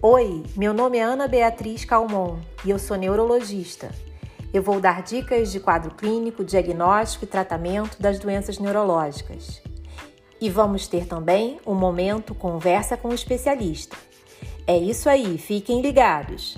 Oi, meu nome é Ana Beatriz Calmon e eu sou neurologista. Eu vou dar dicas de quadro clínico, diagnóstico e tratamento das doenças neurológicas. E vamos ter também um momento conversa com o especialista. É isso aí, fiquem ligados.